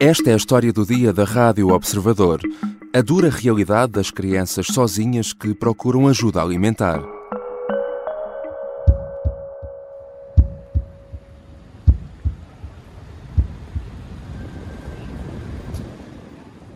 Esta é a história do dia da Rádio Observador. A dura realidade das crianças sozinhas que procuram ajuda alimentar.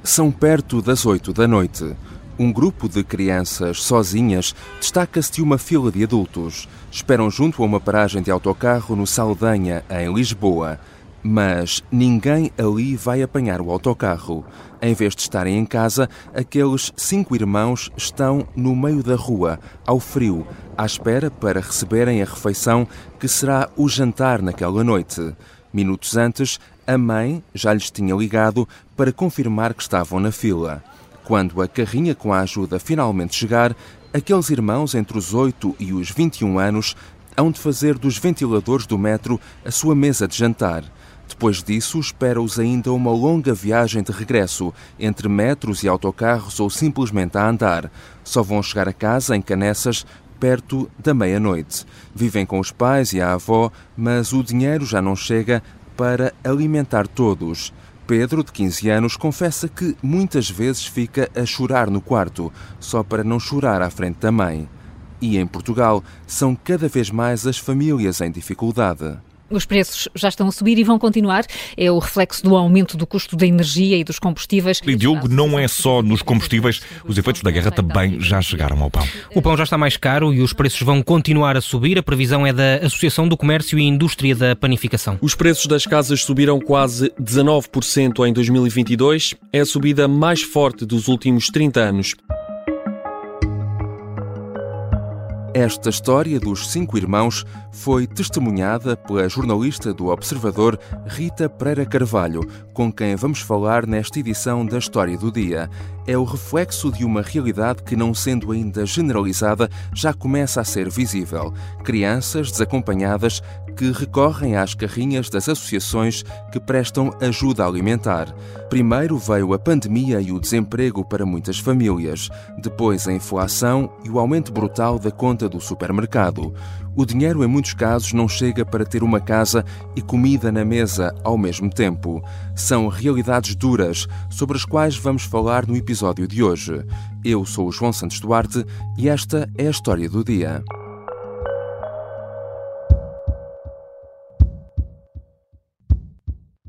São perto das oito da noite. Um grupo de crianças sozinhas destaca-se de uma fila de adultos. Esperam junto a uma paragem de autocarro no Saldanha, em Lisboa. Mas ninguém ali vai apanhar o autocarro. Em vez de estarem em casa, aqueles cinco irmãos estão no meio da rua, ao frio, à espera para receberem a refeição que será o jantar naquela noite. Minutos antes, a mãe já lhes tinha ligado para confirmar que estavam na fila. Quando a carrinha com a ajuda finalmente chegar, aqueles irmãos entre os 8 e os 21 anos hão de fazer dos ventiladores do metro a sua mesa de jantar. Depois disso, espera-os ainda uma longa viagem de regresso, entre metros e autocarros ou simplesmente a andar. Só vão chegar a casa, em Canessas, perto da meia-noite. Vivem com os pais e a avó, mas o dinheiro já não chega para alimentar todos. Pedro, de 15 anos, confessa que muitas vezes fica a chorar no quarto, só para não chorar à frente da mãe. E em Portugal são cada vez mais as famílias em dificuldade. Os preços já estão a subir e vão continuar. É o reflexo do aumento do custo da energia e dos combustíveis. E Diogo, não é só nos combustíveis, os efeitos da guerra também já chegaram ao pão. O pão já está mais caro e os preços vão continuar a subir. A previsão é da Associação do Comércio e Indústria da Panificação. Os preços das casas subiram quase 19% em 2022. É a subida mais forte dos últimos 30 anos. Esta história dos cinco irmãos foi testemunhada pela jornalista do Observador Rita Pereira Carvalho, com quem vamos falar nesta edição da História do Dia. É o reflexo de uma realidade que, não sendo ainda generalizada, já começa a ser visível. Crianças desacompanhadas que recorrem às carrinhas das associações que prestam ajuda alimentar. Primeiro veio a pandemia e o desemprego para muitas famílias, depois a inflação e o aumento brutal da conta do supermercado. O dinheiro, em muitos casos, não chega para ter uma casa e comida na mesa ao mesmo tempo. São realidades duras sobre as quais vamos falar no episódio de hoje. Eu sou o João Santos Duarte e esta é a história do dia.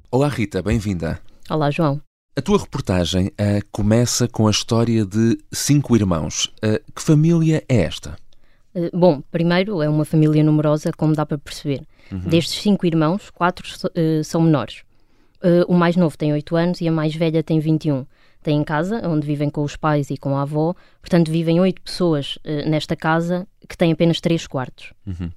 Olá Rita, bem-vinda. Olá João. A tua reportagem uh, começa com a história de cinco irmãos. Uh, que família é esta? Uh, bom, primeiro é uma família numerosa, como dá para perceber. Uhum. Destes cinco irmãos, quatro são menores. o mais novo tem 8 anos e a mais velha tem 21. Têm casa, onde vivem com os pais e com a avó, portanto vivem oito pessoas nesta casa que tem apenas três quartos. Uhum.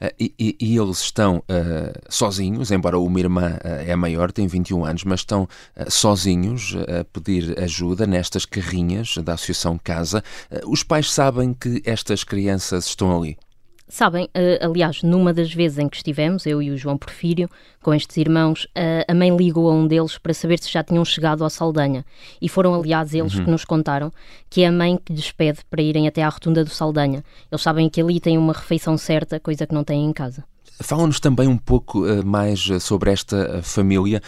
Uh, e, e, eles estão uh, sozinhos, embora uma irmã uh, é maior, tem 21 anos, mas estão sozinhos a pedir ajuda nestas carrinhas da Associação Casa. os pais sabem que estas crianças estão ali? Sabem, uh, aliás, numa das vezes em que estivemos, eu e o João Porfírio, com estes irmãos, uh, a mãe ligou a um deles para saber se já tinham chegado à Saldanha. E foram, aliás, eles uhum. que nos contaram que é a mãe que lhes pede para irem até à rotunda do Saldanha. Eles sabem que ali tem uma refeição certa, coisa que não têm em casa. Fala-nos também um pouco uh, mais sobre esta família.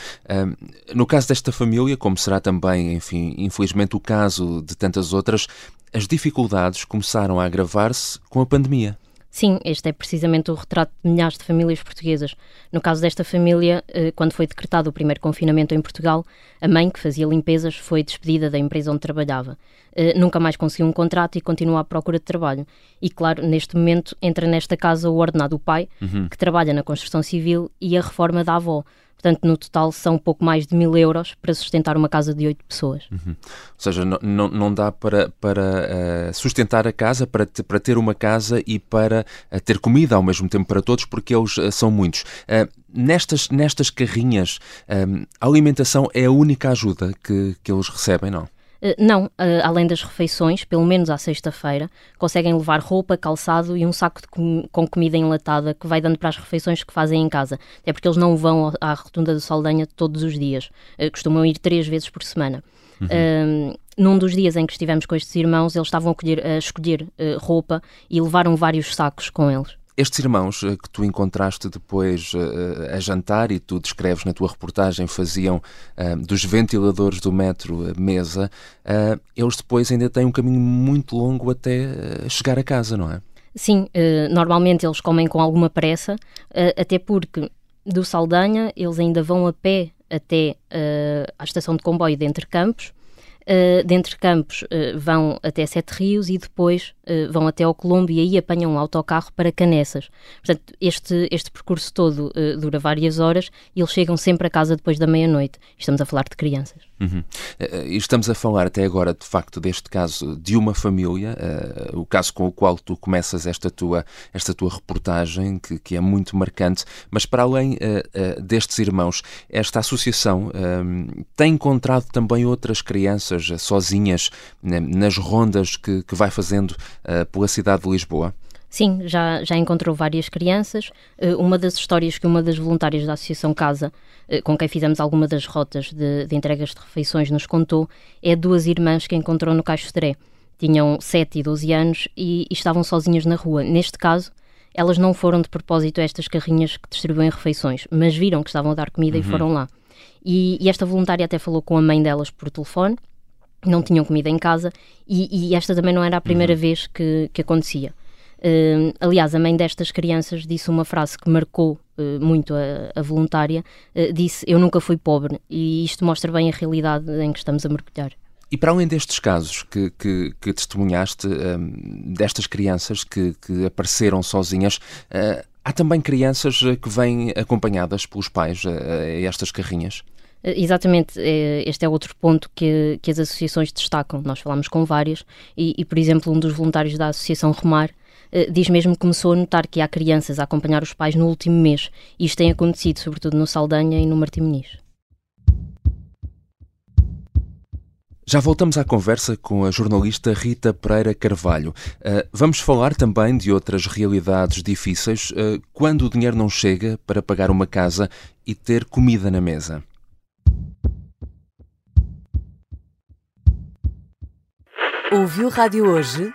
No caso desta família, como será também, enfim, infelizmente o caso de tantas outras, as dificuldades começaram a agravar-se com a pandemia. Sim, este é precisamente o retrato de milhares de famílias portuguesas. No caso desta família, eh, quando foi decretado o primeiro confinamento em Portugal, a mãe, que fazia limpezas, foi despedida da empresa onde trabalhava. Eh, nunca mais conseguiu um contrato e continua à procura de trabalho. E, claro, neste momento entra nesta casa o ordenado do pai, uhum. que trabalha na construção civil, e a reforma da avó. Portanto, no total são pouco mais de mil euros para sustentar uma casa de oito pessoas. Uhum. Ou seja, não, não dá para, para uh, sustentar a casa, para, te, para ter uma casa e para uh, ter comida ao mesmo tempo para todos, porque eles uh, são muitos. nestas, nestas carrinhas, a alimentação é a única ajuda que, que eles recebem, não? Eh, não, eh, além das refeições, pelo menos à sexta-feira, conseguem levar roupa, calçado e um saco com, com comida enlatada que vai dando para as refeições que fazem em casa. É porque eles não vão à rotunda do Saldanha todos os dias. Uh, costumam ir três vezes por semana. Uhum. Uh, num dos dias em que estivemos com estes irmãos, eles estavam a, colher, a escolher uh, roupa e levaram vários sacos com eles. Estes irmãos que tu encontraste depois a jantar e tu descreves na tua reportagem faziam dos ventiladores do metro mesa, eles depois ainda têm um caminho muito longo até chegar a casa, não é? Sim, normalmente eles comem com alguma pressa, até porque do Saldanha eles ainda vão a pé até à estação de comboio de Entre Campos, Uh, Campos uh, vão até Sete Rios e depois uh, vão até ao Colombo e aí apanham um autocarro para Canessas. Portanto, este, este percurso todo dura várias horas e eles chegam sempre a casa depois da meia-noite. Estamos a falar de crianças. Uhum. Estamos a falar até agora, de facto, deste caso de uma família, o caso com o qual tu começas esta tua, esta tua reportagem, que, que é muito marcante, mas para além destes irmãos, esta associação tem encontrado também outras crianças sozinhas né, nas rondas que, que vai fazendo pela cidade de Lisboa? Sim, já, já encontrou várias crianças. Uma das histórias que uma das voluntárias da Associação Casa eh, com quem fizemos alguma das rotas de, de entregas de refeições, nos contou, é duas irmãs que encontrou no Caixo Teré. Tinham 7 e 12 anos e, e estavam sozinhas na rua. Neste caso, elas não foram de propósito a estas carrinhas que distribuem refeições, mas viram que estavam a dar comida uhum. e foram lá. E, e, esta voluntária até falou com a mãe delas por telefone, não tinham comida em casa, e, e esta também não era a primeira uhum. vez que, que acontecia. Uh, aliás, a mãe destas crianças disse uma frase que marcou uh, muito a, a voluntária: uh, disse, Eu nunca fui pobre, e isto mostra bem a realidade em que estamos a mergulhar. E para além destes casos que, que, que testemunhaste, um, destas crianças que, que apareceram sozinhas, há também crianças que vêm acompanhadas pelos pais a estas carrinhas? Exatamente, este é outro ponto que, que as associações destacam. Nós falamos com várias, e, e, por exemplo, um dos voluntários da Associação Remar eh, diz mesmo que começou a notar que há crianças a acompanhar os pais no último mês. Isto tem acontecido, sobretudo no Saldanha e no Martim. Já voltamos à conversa com a jornalista Rita Pereira Carvalho. Uh, vamos falar também de outras realidades difíceis uh, quando o dinheiro não chega para pagar uma casa e ter comida na mesa. Ouviu Rádio Hoje?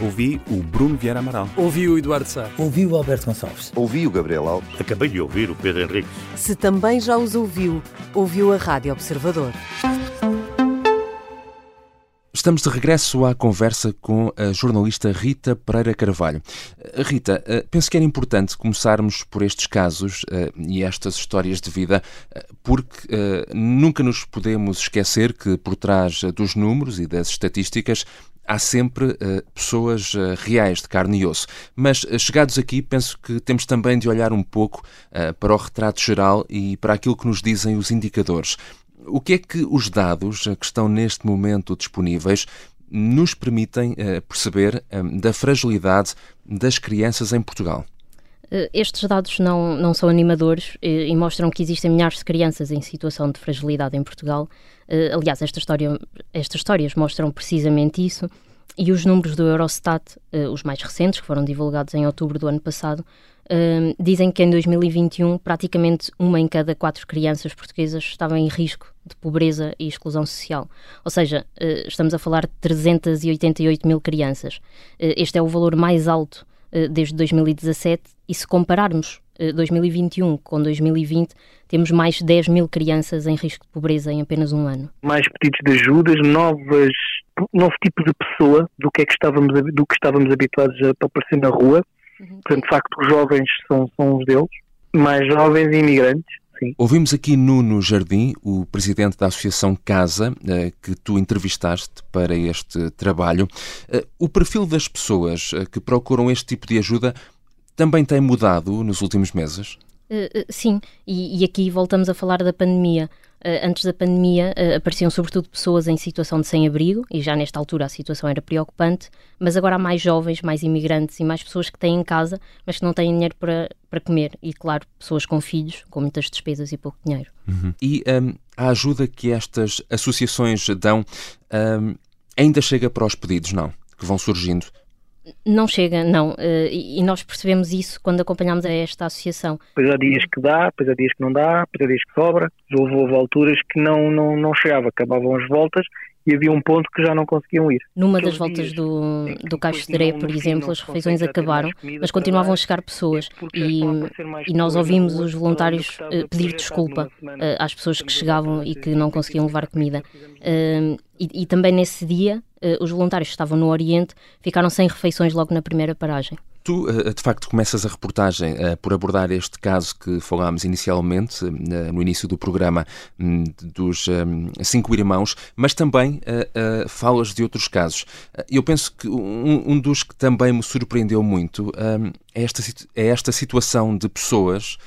Ouvi o Bruno Vieira Amaral. Ouvi o Eduardo Sá. Ouvi o Alberto Gonçalves. Ouvi o Gabriel Alves. Acabei de ouvir o Pedro Henrique. Se também já os ouviu, ouviu a Rádio Observador. Estamos de regresso à conversa com a jornalista Rita Pereira Carvalho. Rita, eh, penso que era importante começarmos por estes casos eh, e estas histórias de vida, eh, porque nunca nos podemos esquecer que por trás dos números e das estatísticas há sempre uh, pessoas uh, reais de carne e osso. Mas uh, chegados aqui, penso que temos também de olhar um pouco para o retrato geral e para aquilo que nos dizem os indicadores. O que é que os dados que estão neste momento disponíveis nos permitem perceber da fragilidade das crianças em Portugal? Eh, estes dados não, não são animadores e, eh, e, mostram que existem milhares de crianças em situação de fragilidade em Portugal. Uh, aliás, esta história, estas histórias mostram precisamente isso. E os números do Eurostat, os mais recentes, que foram divulgados em outubro do ano passado, dizem que em 2021 praticamente uma em cada quatro crianças portuguesas estava em risco de pobreza e exclusão social. Ou seja, estamos a falar de 388 mil crianças. este é o valor mais alto eh, desde 2017 e se compararmos 2021 eh, com 2020, temos mais de 10 mil crianças em risco de pobreza em apenas um ano. Mais pedidos de ajudas, novas, novo tipo de pessoa do que, é que estávamos, do que estávamos habituados a aparecer na rua. Uhum. Portanto, de facto, os jovens são, são uns deles, mais jovens e imigrantes. Sim. Ouvimos aqui Nuno Jardim, o presidente da Associação Casa, eh, que tu entrevistaste para este trabalho. Eh, o perfil das pessoas eh, que procuram este tipo de ajuda também tem mudado nos últimos meses? Sim, e, e, aqui voltamos a falar da pandemia. Uh, antes da pandemia uh, apareciam sobretudo pessoas em situação de sem-abrigo, e já nesta altura a situação era preocupante, mas agora há mais jovens, mais imigrantes e mais pessoas que têm em casa, mas que não têm dinheiro para, para comer. E, claro, pessoas com filhos, com muitas despesas e pouco dinheiro. Uhum. E um, a ajuda que estas associações dão um, ainda chega para os pedidos, não? Que vão surgindo? Não chega, não. Eh, e nós percebemos isso quando acompanhámos a esta associação. Pois há dias que dá, pois há dias que não dá, pois há dias que sobra. Houve, houve alturas que não, não, não chegava, acabavam as voltas e havia um ponto que já não conseguiam ir. Numa das voltas do, do Caixo de Areia, por exemplo, as refeições acabaram, mas continuavam a chegar pessoas e, e nós ouvimos os voluntários uh, pedir desculpa uh, às pessoas que chegavam e que não conseguiam levar comida. Uh, e, e, também nesse dia, os voluntários que estavam no Oriente ficaram sem refeições logo na primeira paragem. Tu, eh, de facto, começas a reportagem uh, por abordar este caso que falámos inicialmente, no início do programa, um, dos um, cinco irmãos, mas também falas de outros casos. Eu penso que um, dos que também me surpreendeu muito é, esta, é esta situação de pessoas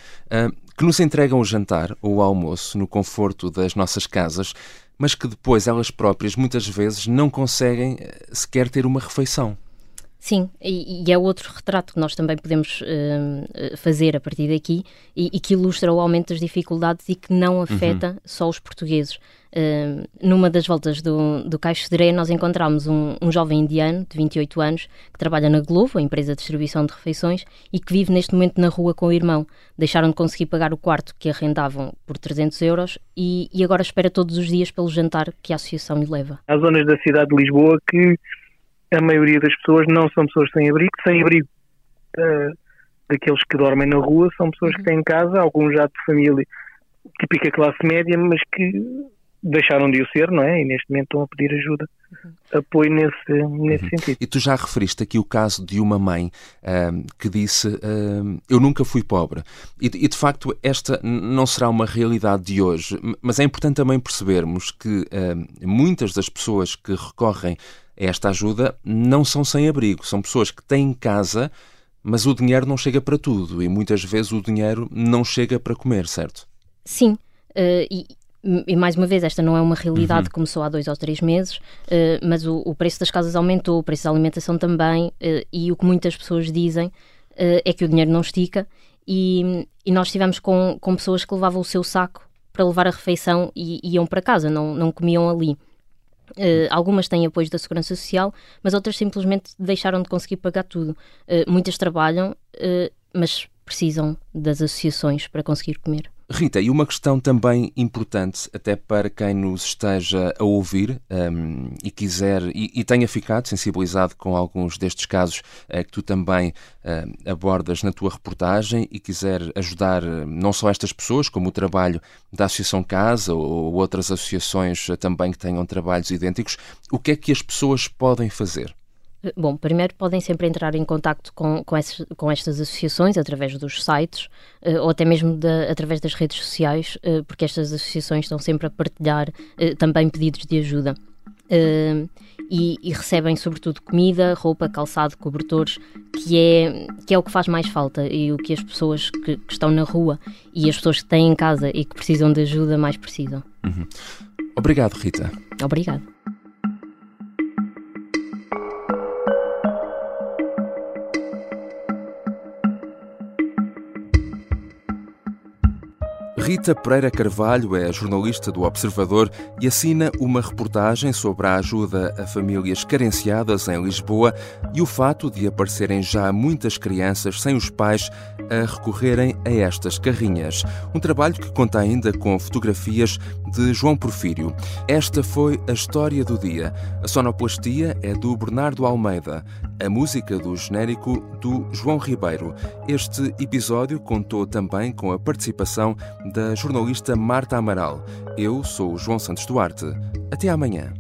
que nos entregam o jantar ou o almoço no conforto das nossas casas, mas que depois elas próprias muitas vezes não conseguem sequer ter uma refeição. Sim, e, e, é outro retrato que nós também podemos uh, fazer a partir daqui e, e, que ilustra o aumento das dificuldades e que não afeta uhum. só os portugueses. Uh, numa das voltas do, do Caixo de Areia, nós encontramos um, um, jovem indiano de 28 anos que trabalha na Globo, a empresa de distribuição de refeições, e que vive neste momento na rua com o irmão. Deixaram de conseguir pagar o quarto que arrendavam por 300 euros e, e agora espera todos os dias pelo jantar que a associação lhe leva. Há zonas da cidade de Lisboa que a maioria das pessoas não são pessoas sem abrigo, sem abrigo uh, daqueles que dormem na rua, são pessoas que uhum. têm casa, alguns já de família típica classe média, mas que deixaram de o ser, não é? E neste momento estão a pedir ajuda. Apoio nesse, nesse uhum. sentido. E tu já referiste aqui o caso de uma mãe uh, que disse: uh, Eu nunca fui pobre. E, e, de facto, esta não será uma realidade de hoje, mas é importante também percebermos que uh, muitas das pessoas que recorrem esta ajuda não são sem abrigo, são pessoas que têm casa, mas o dinheiro não chega para tudo e muitas vezes o dinheiro não chega para comer, certo? Sim, uh, e, e mais uma vez, esta não é uma realidade, uhum. começou há dois ou três meses, uh, mas o, o, preço das casas aumentou, o preço da alimentação também, uh, e o que muitas pessoas dizem é que o dinheiro não estica, e, e nós estivemos com, com pessoas que levavam o seu saco para levar a refeição e iam para casa, não, não comiam ali. Uh, algumas têm apoio da Segurança Social, mas outras simplesmente deixaram de conseguir pagar tudo. Uh, muitas trabalham, uh, mas precisam das associações para conseguir comer. Rita, e uma questão também importante, até para quem nos esteja a ouvir um, e quiser e, e, tenha ficado sensibilizado com alguns destes casos uh, que tu também uh, abordas na tua reportagem e quiser ajudar uh, não só estas pessoas, como o trabalho da Associação Casa ou, ou outras associações também que tenham trabalhos idênticos, o que é que as pessoas podem fazer? Bom, primeiro podem sempre entrar em contato com, com, esses, com estas associações através dos sites uh, ou até mesmo através das redes sociais, uh, porque estas associações estão sempre a partilhar uh, também pedidos de ajuda. E, e, recebem sobretudo comida, roupa, calçado, cobertores, que é, que é o que faz mais falta e o que as pessoas que, que estão na rua e as pessoas que têm em casa e que precisam de ajuda mais precisam. Uhum. Obrigado, Rita. Obrigado. Rita Pereira Carvalho é jornalista do Observador e assina uma reportagem sobre a ajuda a famílias carenciadas em Lisboa e o fato de aparecerem já muitas crianças sem os pais a recorrerem a estas carrinhas. Um trabalho que conta ainda com fotografias de João Porfírio. Esta foi a história do dia. A sonoplastia é do Bernardo Almeida, a música do genérico do João Ribeiro. Este episódio contou também com a participação da jornalista Marta Amaral. Eu sou o João Santos Duarte. Até amanhã.